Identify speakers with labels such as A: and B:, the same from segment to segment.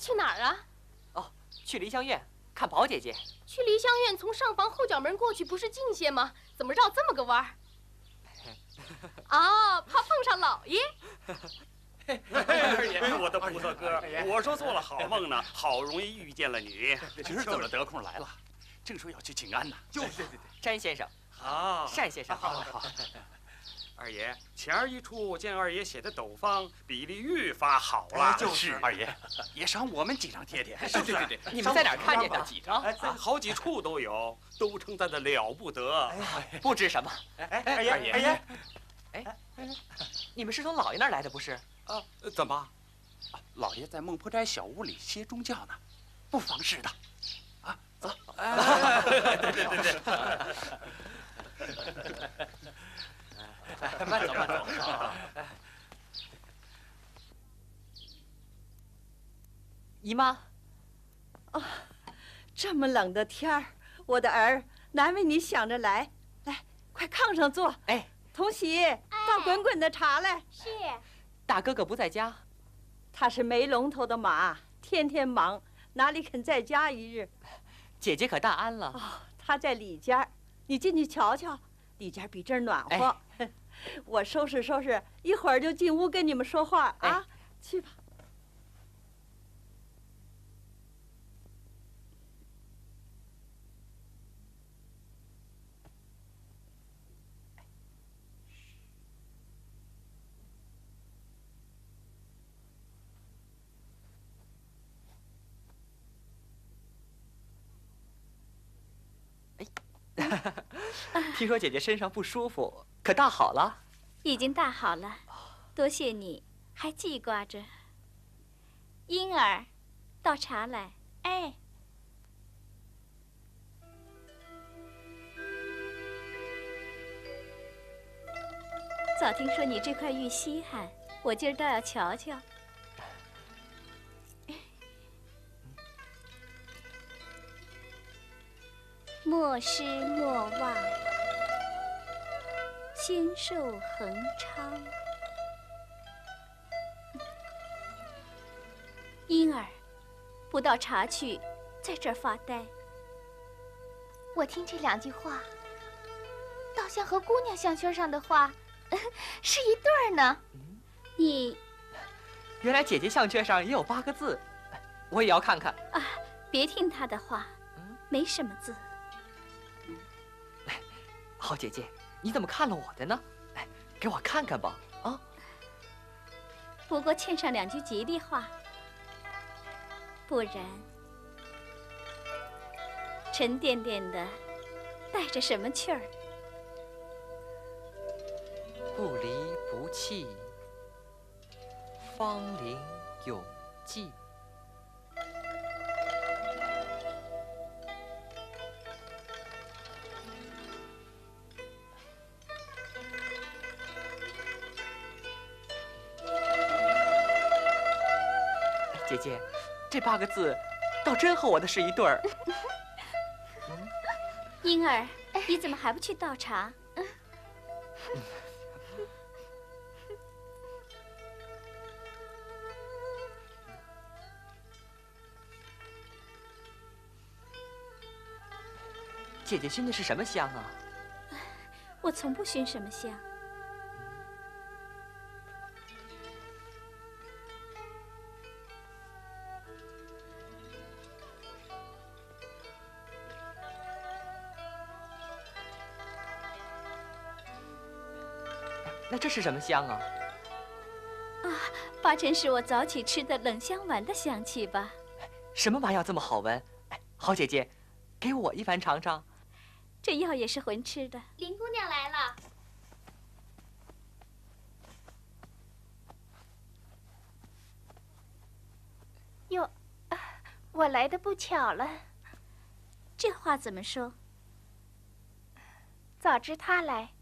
A: 去哪儿啊？
B: 哦，去梨香院看宝姐姐。
A: 去梨香院从上房后角门过去不是近些吗？怎么绕这么个弯儿？哦，怕碰上老爷。
C: 二爷，我的菩萨哥，我说做了好梦呢，好容易遇见了你，
D: 今儿怎么得空来了？正说要去请安呢。
B: 就是对对对，詹先生。
C: 好，
B: 单先生。
C: 好，好，好。二爷，前儿一处见二爷写的斗方，比例愈发好了。
D: 就是二爷，也赏我们几张贴贴。
C: 对对对，
B: 你们在哪儿看见的？
D: 几张？
C: 在好几处都有，都称赞的了不得。
B: 不知什么。
D: 哎，二爷，二爷，
B: 哎，你们是从老爷那儿来的不是？
C: 啊，怎么？
D: 老爷在孟婆斋小屋里歇中觉呢，不妨事的。啊，走。
C: 对对对对。
B: 慢 走慢走。姨妈，
E: 哦，这么冷的天儿，我的儿难为你想着来，来，快炕上坐。
B: 哎，
E: 同喜，倒滚滚的茶来。
A: 是。
B: 大哥哥不在家，
E: 他是没龙头的马，天天忙，哪里肯在家一日？
B: 姐姐可大安了。
E: 哦，他在里间你进去瞧瞧，里间比这儿暖和。我收拾收拾，一会儿就进屋跟你们说话啊！去吧。
B: 听说姐姐身上不舒服，可大好了？
F: 已经大好了，多谢你还记挂着。婴儿，倒茶来。哎，早听说你这块玉稀罕，我今儿倒要瞧瞧。莫失莫忘，仙寿恒昌。婴儿，不到茶去，在这儿发呆。
A: 我听这两句话，倒像和姑娘项圈上的话是一对儿呢。
F: 你，
B: 原来姐姐项圈上也有八个字，我也要看看。
F: 啊，别听他的话，没什么字。
B: 好姐姐，你怎么看了我的呢？哎，给我看看吧，啊！
F: 不过欠上两句吉利话，不然沉甸甸的，带着什么气儿？
B: 不离不弃，芳龄永继。姐姐，这八个字，倒真和我的是一对儿。
F: 婴儿，你怎么还不去倒茶？
B: 姐姐熏的是什么香啊？
F: 我从不熏什么香。
B: 是什么香啊？
F: 啊，八成是我早起吃的冷香丸的香气吧？
B: 什么丸药这么好闻？好姐姐，给我一丸尝尝。
F: 这药也是混吃的。
A: 林姑娘来了。哟，我来的不巧了。
F: 这话怎么说？
A: 早知他来，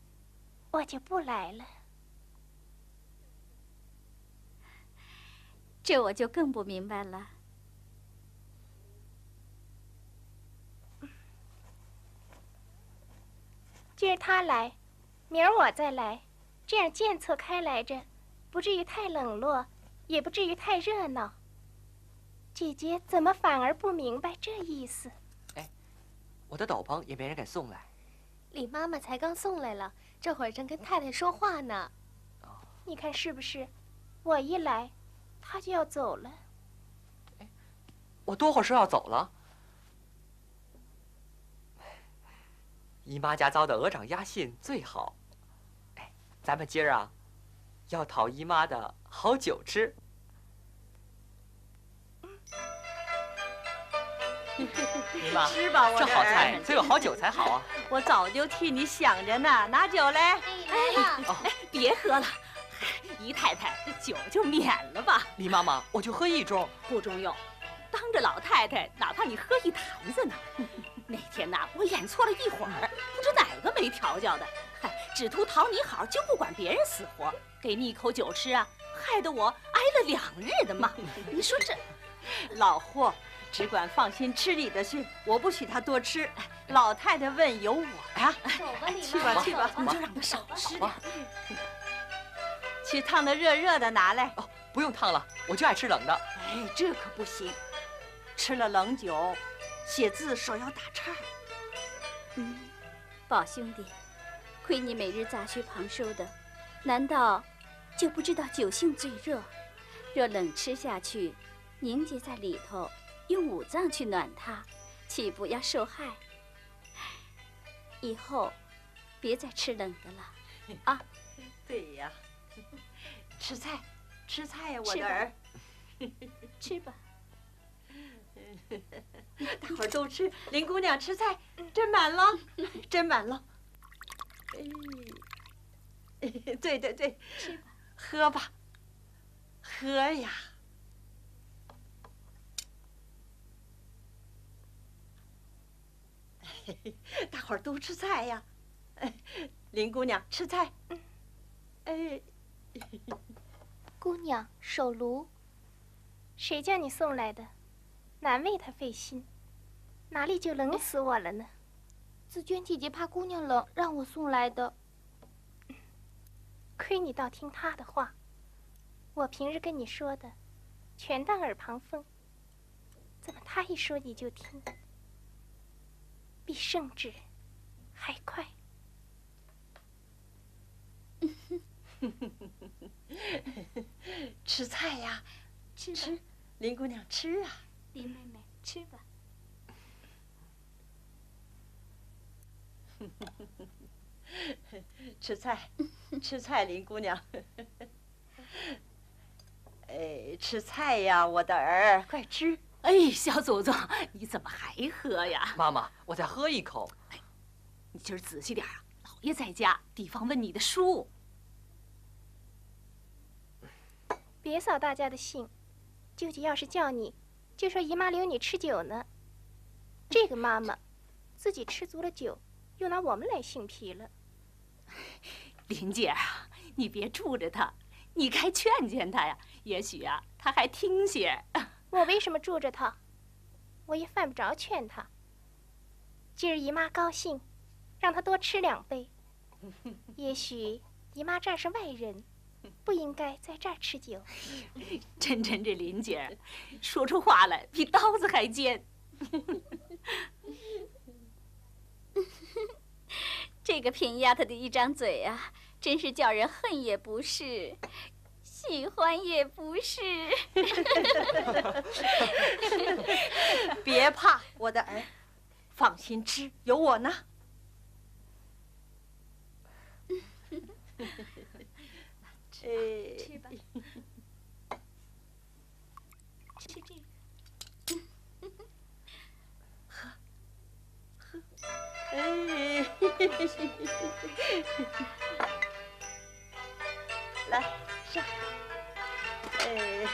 A: 我就不来了。
F: 这我就更不明白了。
A: 今儿他来，明儿我再来，这样间错开来着，不至于太冷落，也不至于太热闹。
G: 姐姐怎么反而不明白这意思？
B: 哎我的斗篷也没人敢送来。
G: 李妈妈才刚送来了，这会儿正跟太太说话呢。你看是不是？我一来，她就要走了。
B: 我多会儿说要走了。姨妈家遭的鹅掌鸭信最好。哎，咱们今儿啊，要讨姨妈的好酒吃。姨妈，
E: 吃吧，我
B: 这好菜得有好酒才好啊。
E: 我早就替你想着呢，拿酒来。
G: 哎呀，
H: 别喝了，姨太太这酒就免了吧，
B: 李妈妈，我就喝一盅。
H: 不中用。当着老太太，哪怕你喝一坛子呢。那天呐，我演错了一会儿，不知哪个没调教的，嗨，只图讨你好，就不管别人死活，给你一口酒吃啊，害得我挨了两日的骂。你说这
E: 老霍只管放心吃你的去，我不许他多吃。老太太问有我呀，
G: 走吧，李
E: 去。吧去吧，
H: 你就让他少吃点。
E: 去烫的热热的拿来。
B: 哦，不用烫了，我就爱吃冷的。
E: 哎，这可不行，吃了冷酒，写字手要打颤。
F: 嗯，宝兄弟，亏你每日杂学旁收的，难道就不知道酒性最热？若冷吃下去，凝结在里头，用五脏去暖它，岂不要受害？以后别再吃冷的了。
E: 啊 对呀，吃菜，吃菜呀，我的儿，
F: 吃吧。
E: 大伙儿都吃。林姑娘吃菜，斟满了，斟满了。哎，对对对，
F: 吃吧，
E: 喝吧，喝呀。大伙儿都吃菜呀。哎，林姑娘吃菜。哎，
G: 姑娘手炉，谁叫你送来的？难为她费心，哪里就冷死我了呢？紫娟姐姐怕姑娘冷，让我送来的。亏你倒听她的话，我平日跟你说的，全当耳旁风。怎么她一说你就听？比圣旨还快。
E: 吃菜呀，
F: 吃，
E: 吃，林姑娘吃啊。
F: 林妹妹，吃吧。
E: 吃菜，吃菜，林姑娘。哎，吃菜呀，我的儿，快吃。
H: 哎，小祖宗，你怎么还喝呀？
B: 妈妈，我再喝一口。
H: 你今儿仔细点啊，老爷在家，提防问你的书。
G: 别扫大家的兴，舅舅要是叫你，就说姨妈留你吃酒呢。这个妈妈，自己吃足了酒，又拿我们来性皮了。
H: 林姐啊，你别住着他，你该劝劝他呀，也许啊，他还听些。
G: 我为什么住着她？我也犯不着劝她。今儿姨妈高兴，让她多吃两杯。也许姨妈这儿是外人，不应该在这儿吃酒。
H: 真真这林姐儿，说出话来比刀子还尖。
F: 这个贫丫头的一张嘴啊，真是叫人恨也不是，喜欢也不是。
E: 别怕，我的儿，放心吃，有我呢。哎，
F: 吃吧，吃这个。
E: 哎，来上，哎，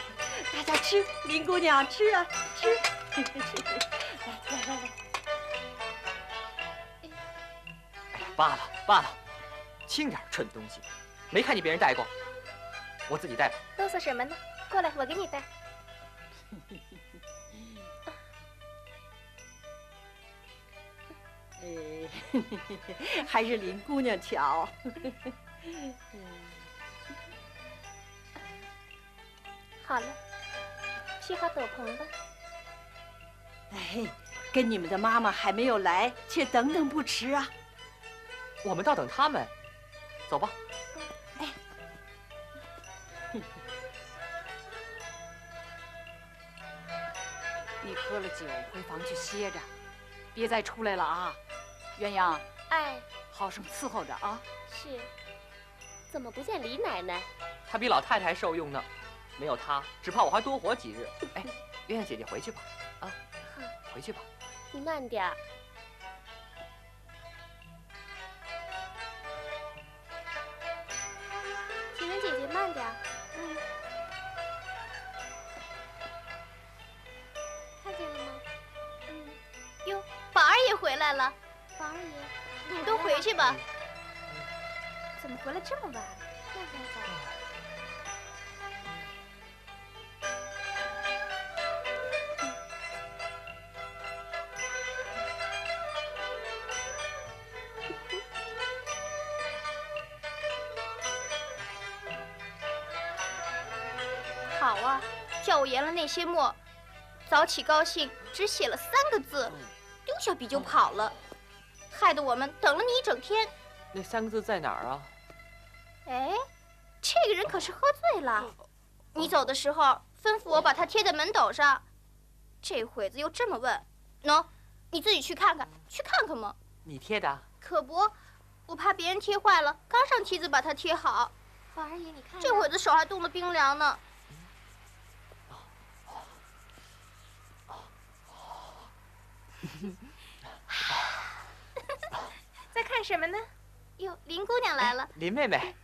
E: 大家吃，林姑娘吃。啊吃，吃来来来来，
B: 罢了罢了，轻点，蠢东西，没看见别人带过，我自己带吧。
G: 啰嗦什么呢？过来，我给你带。
E: 哎，还是林姑娘巧。
G: 好了，披好斗篷吧。
E: 哎，跟你们的妈妈还没有来，且等等不迟啊。
B: 我们倒等他们。走吧。
I: 酒，回房去歇着，别再出来了啊！鸳鸯，
A: 哎，
I: 好生伺候着啊。
A: 是。怎么不见李奶奶？
B: 她比老太太还受用呢，没有她，只怕我还多活几日。哎，鸳鸯姐姐回去吧，啊，回去吧。
A: 你慢点。情回来这么晚？好啊，叫我研了那些墨，早起高兴，只写了三个字，丢下笔就跑了，害得我们等了你一整天。
B: 那三个字在哪儿啊？
A: 哎，这个人可是喝醉了。你走的时候吩咐我把它贴在门斗上，这会子又这么问，喏，你自己去看看，去看看嘛。
B: 你贴的？
A: 可不，我怕别人贴坏了，刚上梯子把它贴好。宝二爷，你看，这会子手还冻得冰凉呢。在看什么呢？哟，林姑娘来了。
B: 林妹妹。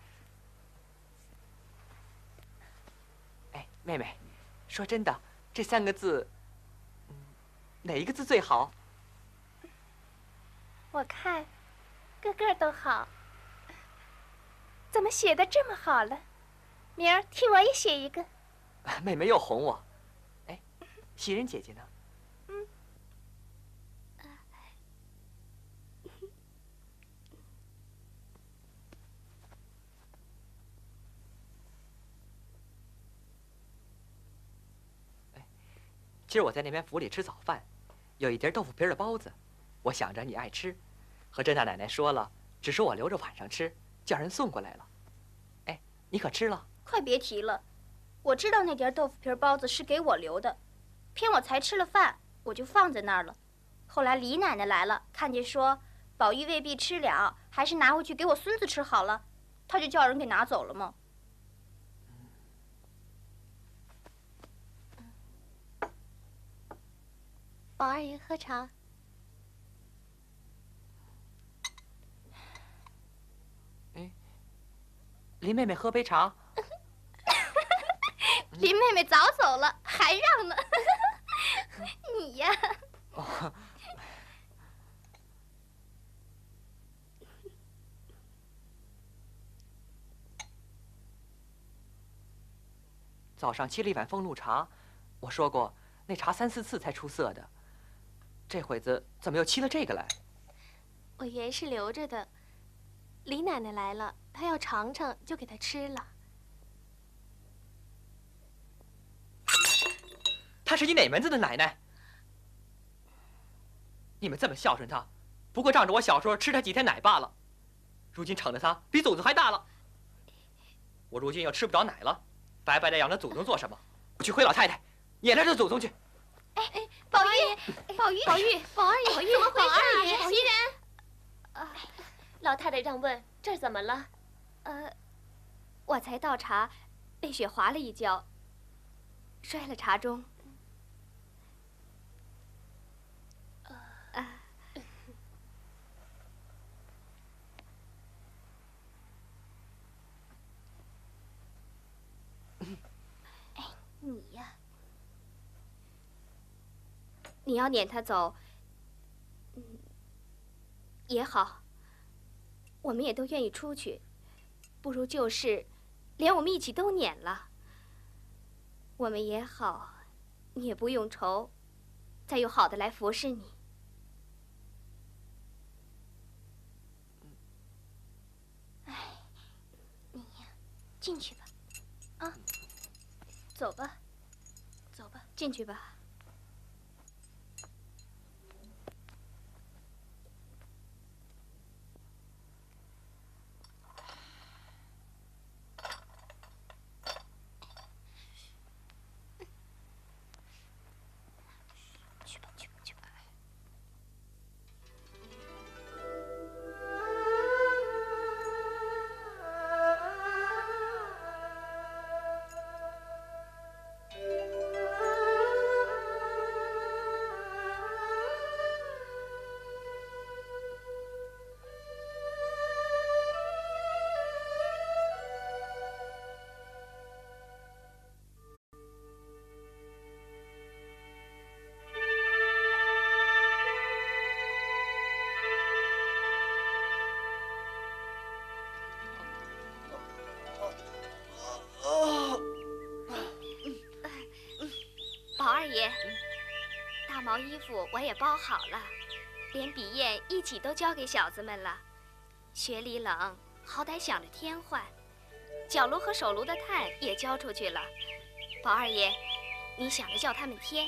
B: 妹妹，说真的，这三个字，哪一个字最好？
A: 我看，个个都好。怎么写的这么好了？明儿替我也写一个。
B: 妹妹又哄我。哎，袭人姐姐呢？今儿我在那边府里吃早饭，有一碟豆腐皮的包子，我想着你爱吃，和甄大奶奶说了，只说我留着晚上吃，叫人送过来了。哎，你可吃了？
A: 快别提了，我知道那碟豆腐皮包子是给我留的，偏我才吃了饭，我就放在那儿了。后来李奶奶来了，看见说宝玉未必吃了，还是拿回去给我孙子吃好了，她就叫人给拿走了吗？宝二爷喝茶。
B: 哎，林妹妹喝杯茶。
A: 林妹妹早走了，还让呢。你呀。
B: 早上沏了一碗风露茶，我说过那茶三四次才出色的。这会子怎么又沏了这个来？
A: 我原是留着的，李奶奶来了，她要尝尝，就给她吃了。
B: 她是你哪门子的奶奶？你们这么孝顺她，不过仗着我小时候吃她几天奶罢了。如今宠的她比祖宗还大了。我如今又吃不着奶了，白白的养着祖宗做什么？我去回老太太，撵着这祖宗去。
A: 哎哎，宝玉，宝玉，宝玉，宝二爷，怎么回事啊？袭人，
J: 啊，老太太让问这儿怎么了？
A: 呃，我才倒茶，被雪滑了一跤，摔了茶盅。啊，哎，你呀。你要撵他走，也好。我们也都愿意出去，不如就是，连我们一起都撵了。我们也好，你也不用愁，再有好的来服侍你。哎，你呀，进去吧，啊，走吧，走吧，进去吧。
F: 爷，大毛衣服我也包好了，连笔砚一起都交给小子们了。雪里冷，好歹想着添换。脚炉和手炉的炭也交出去了。宝二爷，你想着叫他们添，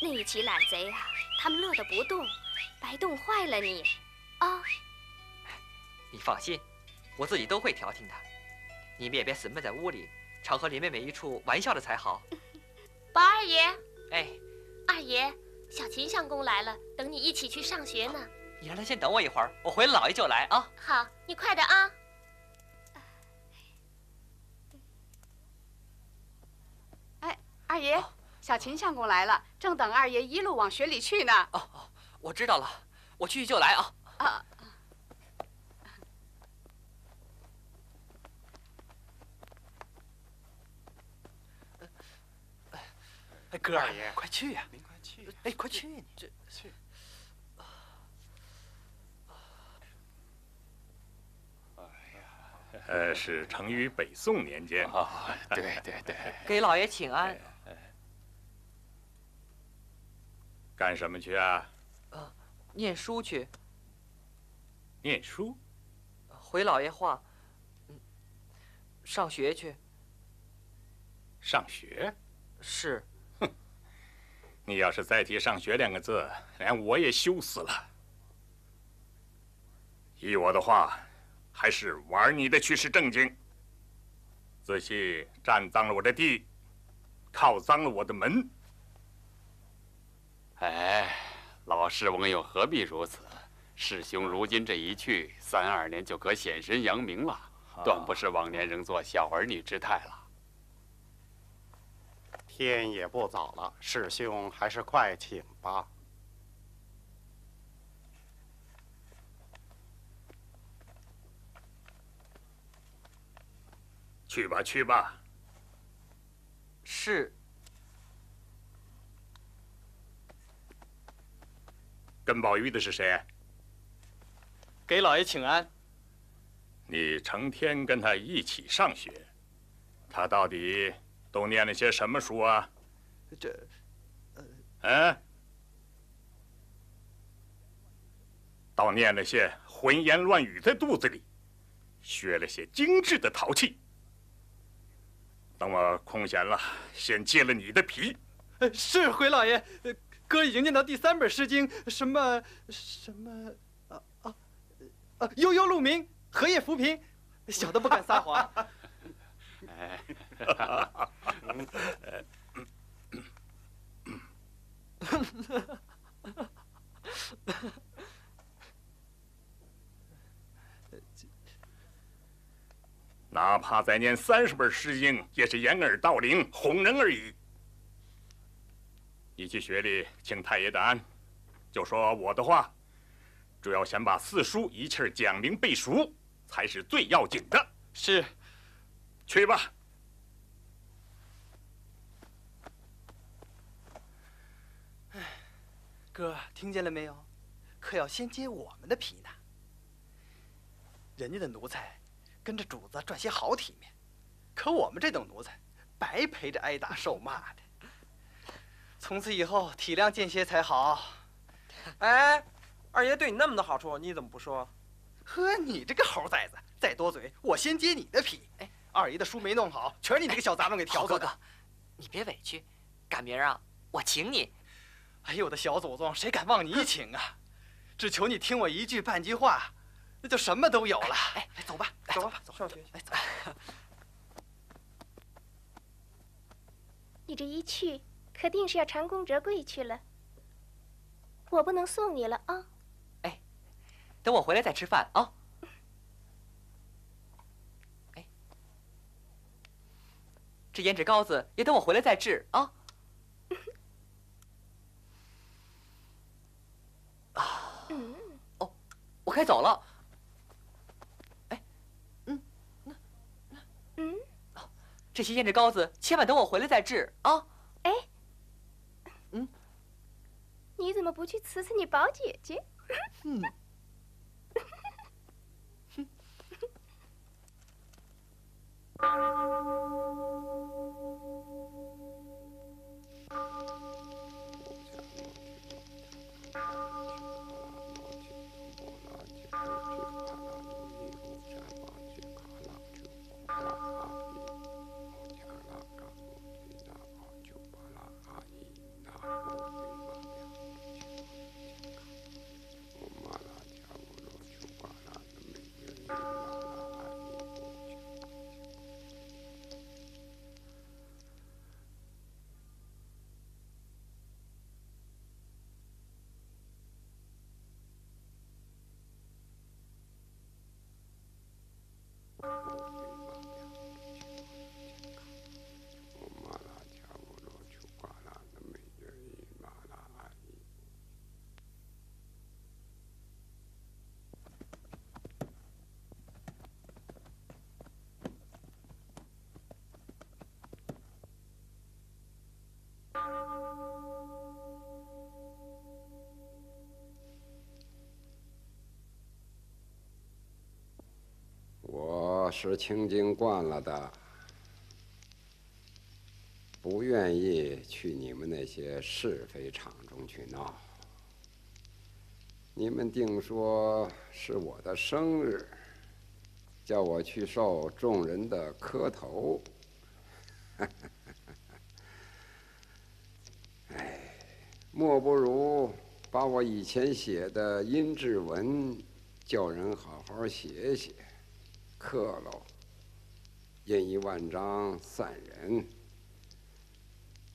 F: 那一起懒贼啊，他们乐得不动，白冻坏了你。啊，
B: 你放心，我自己都会调停的。你们也别死闷在屋里，常和林妹妹一处玩笑的才好。
J: 宝二爷，
B: 哎，
J: 二爷，小秦相公来了，等你一起去上学呢。
B: 你让他先等我一会儿，我回了老爷就来啊。
J: 好，你快点啊。
I: 哎，二爷，小秦相公来了，正等二爷一路往学里去呢。
B: 哦哦，我知道了，我去就来啊。
I: 啊。
B: 哎，哥
D: 二爷，
B: 快去呀！
D: 您快去！
B: 哎，快去！你这
D: 去。
K: 哎呀，呃，是成于北宋年间
D: 啊。对对对。
B: 给老爷请安。
K: 干什么去啊？
B: 呃，念书去。
K: 念书？
B: 回老爷话，嗯，上学去。
K: 上学？
B: 是。
K: 你要是再提上学两个字，连我也羞死了。依我的话，还是玩你的去是正经。仔细占脏了我的地，靠脏了我的门。
D: 哎，老师翁又何必如此？师兄如今这一去，三二年就可显身扬名了，断不是往年仍做小儿女之态了。
L: 天也不早了，师兄还是快请吧。
K: 去吧，去吧。
B: 是。
K: 跟宝玉的是谁？
B: 给老爷请安。
K: 你成天跟他一起上学，他到底？都念了些什么书啊？
B: 这，呃，
K: 嗯，倒念了些浑言乱语在肚子里，学了些精致的陶器。等我空闲了，先揭了你的皮。
M: 是回老爷，哥已经念到第三本《诗经》，什么什么啊啊啊！悠悠鹿鸣，荷叶浮萍，小的不敢撒谎。哎。
K: 哪怕再念三十本《诗经》，也是掩耳盗铃，哄人而已。你去学里请太爷的安，就说我的话，主要先把四书一气讲明背熟，才是最要紧的。
M: 是，
K: 去吧。
M: 哥，听见了没有？可要先揭我们的皮呢。人家的奴才跟着主子赚些好体面，可我们这等奴才白陪着挨打受骂的。从此以后体谅见些才好。
N: 哎，二爷对你那么多好处，你怎么不说？
M: 呵，你这个猴崽子，再多嘴，我先揭你的皮。哎，二爷的书没弄好，全是你这个小杂种给调
B: 的。哥哥，你别委屈，赶明儿啊，我请你。
M: 哎呦，我的小祖宗，谁敢忘你请啊？只求你听我一句半句话，那就什么都有了。
B: 哎，来走吧，
M: 走吧，
N: 走上学去。
M: 哎走。
G: 你这一去，肯定是要蟾宫折桂去了。我不能送你了啊。
B: 哎，等我回来再吃饭啊。哎，这胭脂膏子也等我回来再治啊。啊，我该走了。哎，嗯，那那嗯，这些胭脂膏子，千万等我回来再治啊。
G: 哎，嗯，你怎么不去辞辞你宝姐姐？嗯。
O: 是清净惯了的，不愿意去你们那些是非场中去闹。你们定说是我的生日，叫我去受众人的磕头。哎，莫不如把我以前写的阴骘文，叫人好好写写，刻喽，印一万张散人。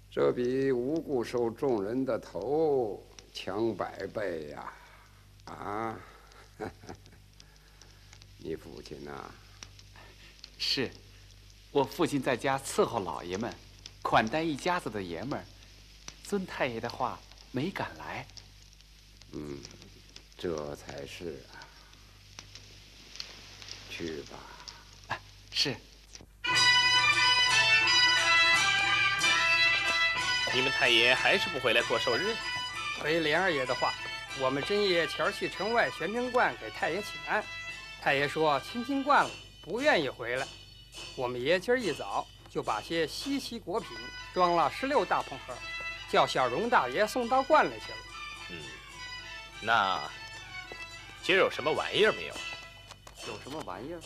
O: 这比无故受众人的头强百倍呀！啊，你父亲呐？
D: 是，我父亲在家伺候老爷们，款待一家子的爷们儿。尊太爷的话没敢来。
O: 嗯，这才是啊。去吧。
D: 是。
P: 你们太爷还是不回来过寿日？
Q: 回莲二爷的话。我们真夜前去城外玄真观给太爷请安，太爷说亲亲惯了，不愿意回来。我们爷今儿一早就把些稀奇果品装了十六大捧盒，叫小荣大爷送到观里去了。
P: 嗯，那今儿有什么玩意儿没有？
Q: 有什么玩意儿？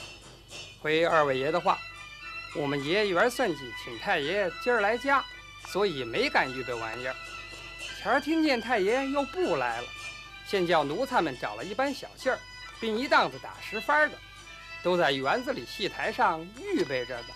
Q: 回二位爷的话，我们爷缘算计请太爷今儿来家，所以没敢预备玩意儿。前儿听见太爷又不来了。现叫奴才们找了一班小戏儿，并一档子打十番的，都在园子里戏台上预备着呢。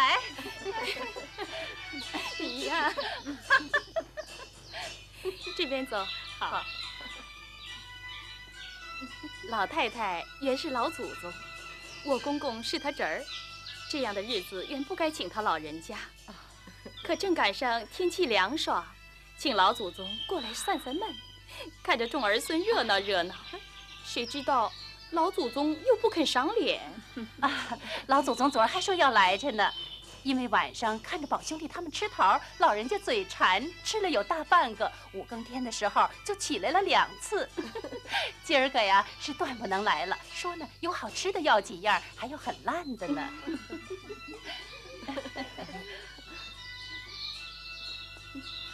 H: 来，
R: 你呀，这边走。好。老太太原是老祖宗，我公公是他侄儿，这样的日子原不该请他老人家。可正赶上天气凉爽，请老祖宗过来散散闷，看着众儿孙热闹热闹。谁知道？老祖宗又不肯赏脸
H: 啊！老祖宗昨儿还说要来着呢，因为晚上看着宝兄弟他们吃桃，老人家嘴馋，吃了有大半个。五更天的时候就起来了两次。今儿个呀是断不能来了，说呢有好吃的要几样，还有很烂的呢。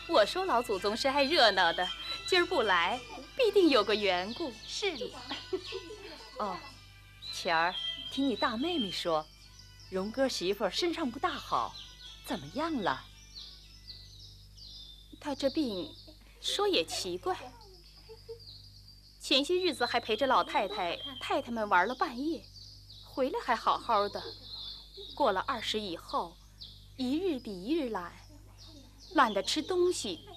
R: 我说老祖宗是爱热闹的，今儿不来，必定有个缘故。
H: 是。
S: 哦，前儿听你大妹妹说，荣哥媳妇身上不大好，怎么样了？
R: 她这病，说也奇怪，前些日子还陪着老太太、太太们玩了半夜，回来还好好的，过了二十以后，一日比一日懒，懒得吃东西，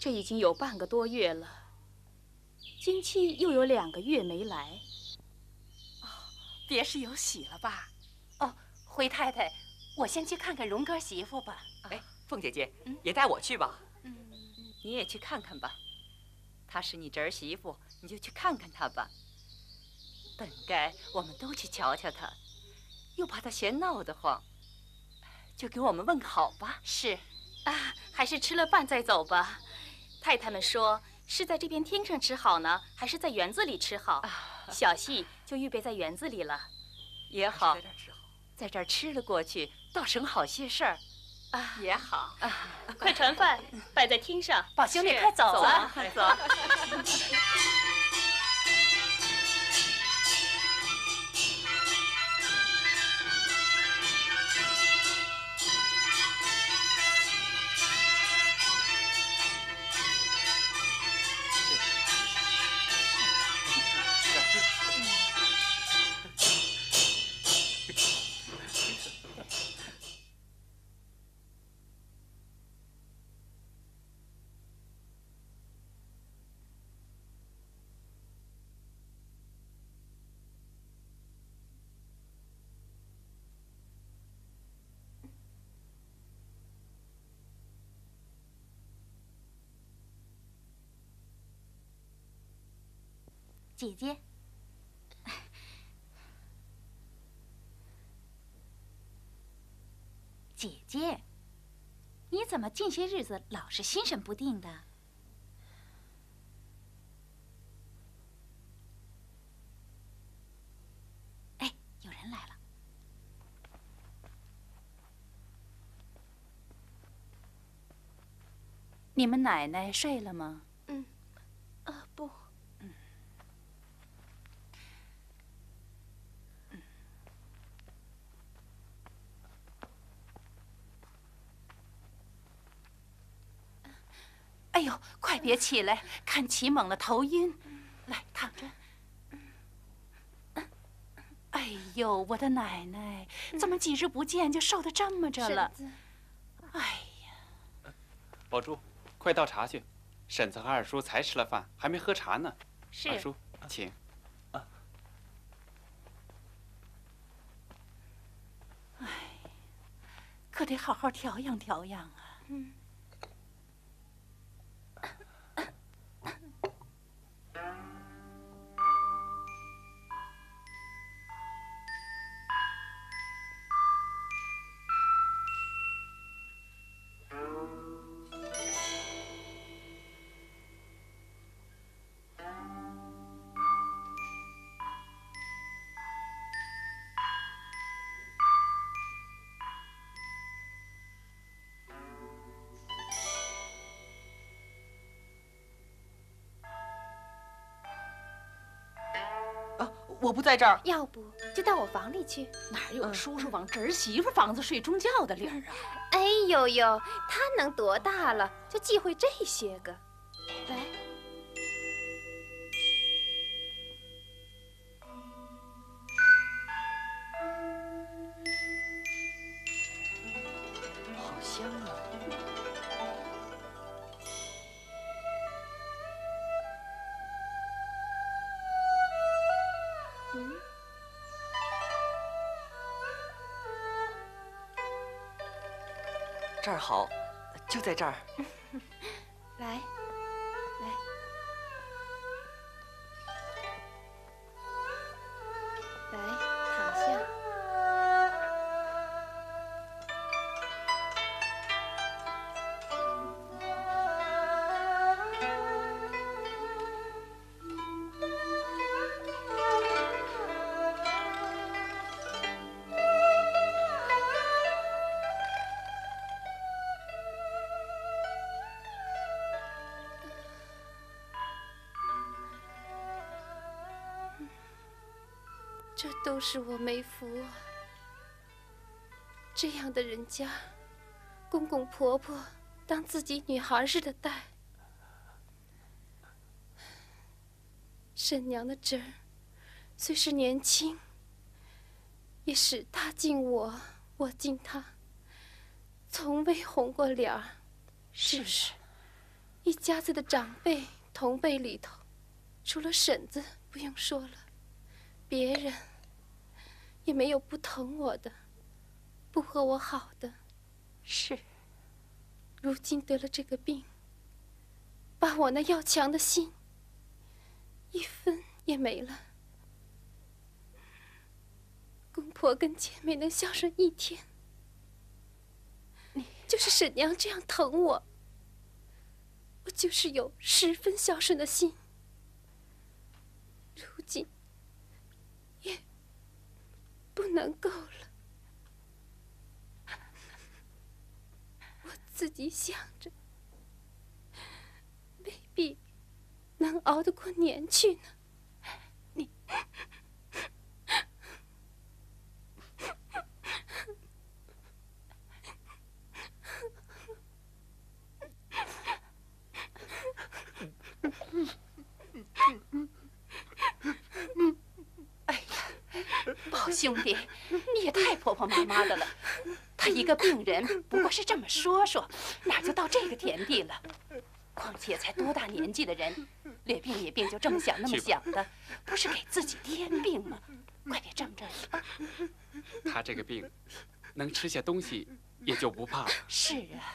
R: 这已经有半个多月了，经期又有两个月没来。
H: 别是有喜了吧？哦，回太太，我先去看看荣哥媳妇吧。
B: 哎，凤姐姐，也带我去吧。
S: 嗯，你也去看看吧。她是你侄儿媳妇，你就去看看她吧。本该我们都去瞧瞧她，又怕她嫌闹得慌，就给我们问个好吧。
R: 是，啊，还是吃了饭再走吧。太太们说是在这边厅上吃好呢，还是在园子里吃好？小戏就预备在园子里了，
S: 也好，在这儿吃了过去，倒省好些事儿，
R: 啊，也好。快传饭，摆在厅上。
H: 宝兄弟，快走
R: 啊，走。
T: 姐姐。姐姐，你怎么近些日子老是心神不定的？哎，有人来了。你们奶奶睡了吗？呦，快别起来，看起猛了头晕。来，躺着。哎呦，我的奶奶，怎么几日不见就瘦得这么着了？哎呀，
D: 宝珠，快倒茶去。婶子和二叔才吃了饭，还没喝茶呢。
T: 是。
D: 二叔，请。
T: 哎，可得好好调养调养啊。
U: 嗯。
B: 我不在这儿，
U: 要不就到我房里去。
H: 哪有叔叔往侄媳妇房子睡中觉的理儿啊？
U: 哎呦呦，他能多大了，就忌讳这些个？
B: 在这儿。
U: 这都是我没福啊！这样的人家，公公婆婆当自己女孩似的待。婶娘的侄儿虽是年轻，也是他敬我，我敬他，从未红过脸儿。是不是？一家子的长辈同辈里头，除了婶子不用说了。别人也没有不疼我的，不和我好的。
T: 是。
U: 如今得了这个病，把我那要强的心一分也没了。公婆跟姐妹能孝顺一天，就是婶娘这样疼我，我就是有十分孝顺的心。如今。不能够了，我自己想着，未必能熬得过年去呢。你，
H: 兄弟，你也太婆婆妈妈的了。他一个病人，不过是这么说说，哪就到这个田地了？况且才多大年纪的人，略病也病就这么想那么想的，不是给自己添病吗？快别这么着。
D: 他这个病，能吃下东西，也就不怕了。
H: 是啊。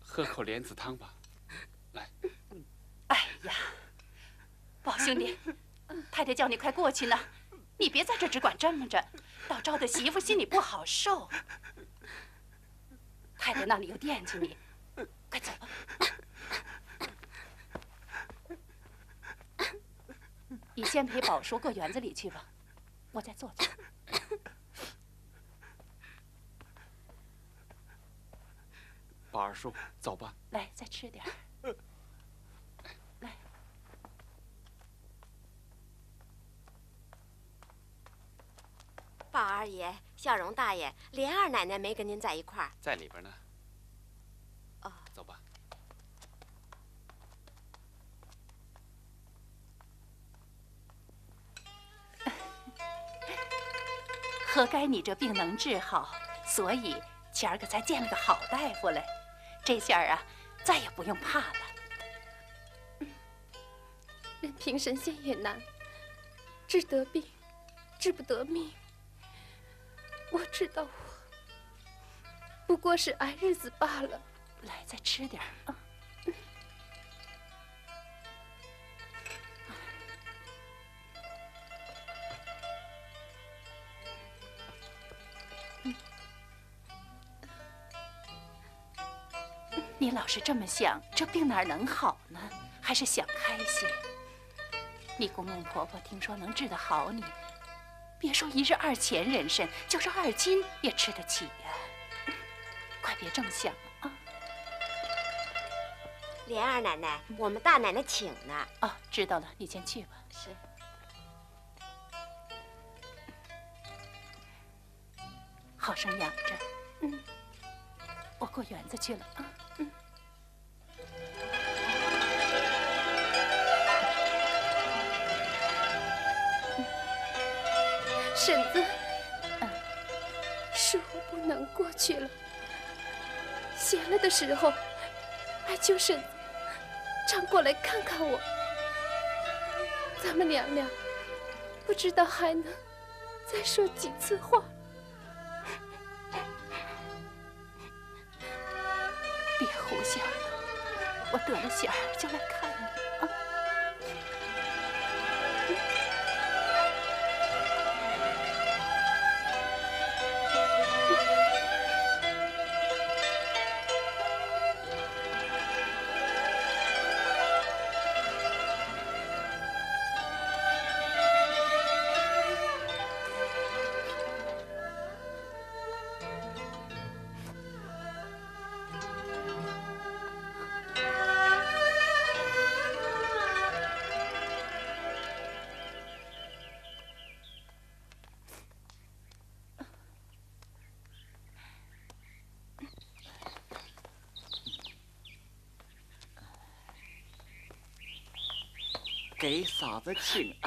D: 喝口莲子汤吧。来。
H: 哎呀，宝兄弟，太太叫你快过去呢，你别在这只管这么着，倒招的媳妇心里不好受。太太那里又惦记你，快走吧。你先陪宝叔过园子里去吧，我再坐坐。
L: 宝二叔，走吧。
H: 来，再吃点
V: 宝二爷、笑容大爷、莲二奶奶没跟您在一块儿。
L: 在里边呢。
V: 哦，
L: 走吧。
H: 何该你这病能治好，所以前儿个才见了个好大夫嘞。这下啊，再也不用怕了。
U: 任凭神仙也难，治得病，治不得命。我知道，我不过是挨日子罢了。
H: 来，再吃点啊。你老是这么想，这病哪能好呢？还是想开些。你公公婆婆听说能治得好你，别说一日二钱人参，就是二斤也吃得起呀。快别这么想啊！
V: 莲二奶奶，我们大奶奶请呢。
H: 哦，知道了，你先去吧。
V: 是。
H: 好生养着。嗯。我过园子去了啊。
U: 婶子，是我不能过去了。闲了的时候，还求婶子常过来看看我。咱们娘俩不知道还能再说几次话。
H: 别胡想了，我得了闲儿就来看
W: 给嫂子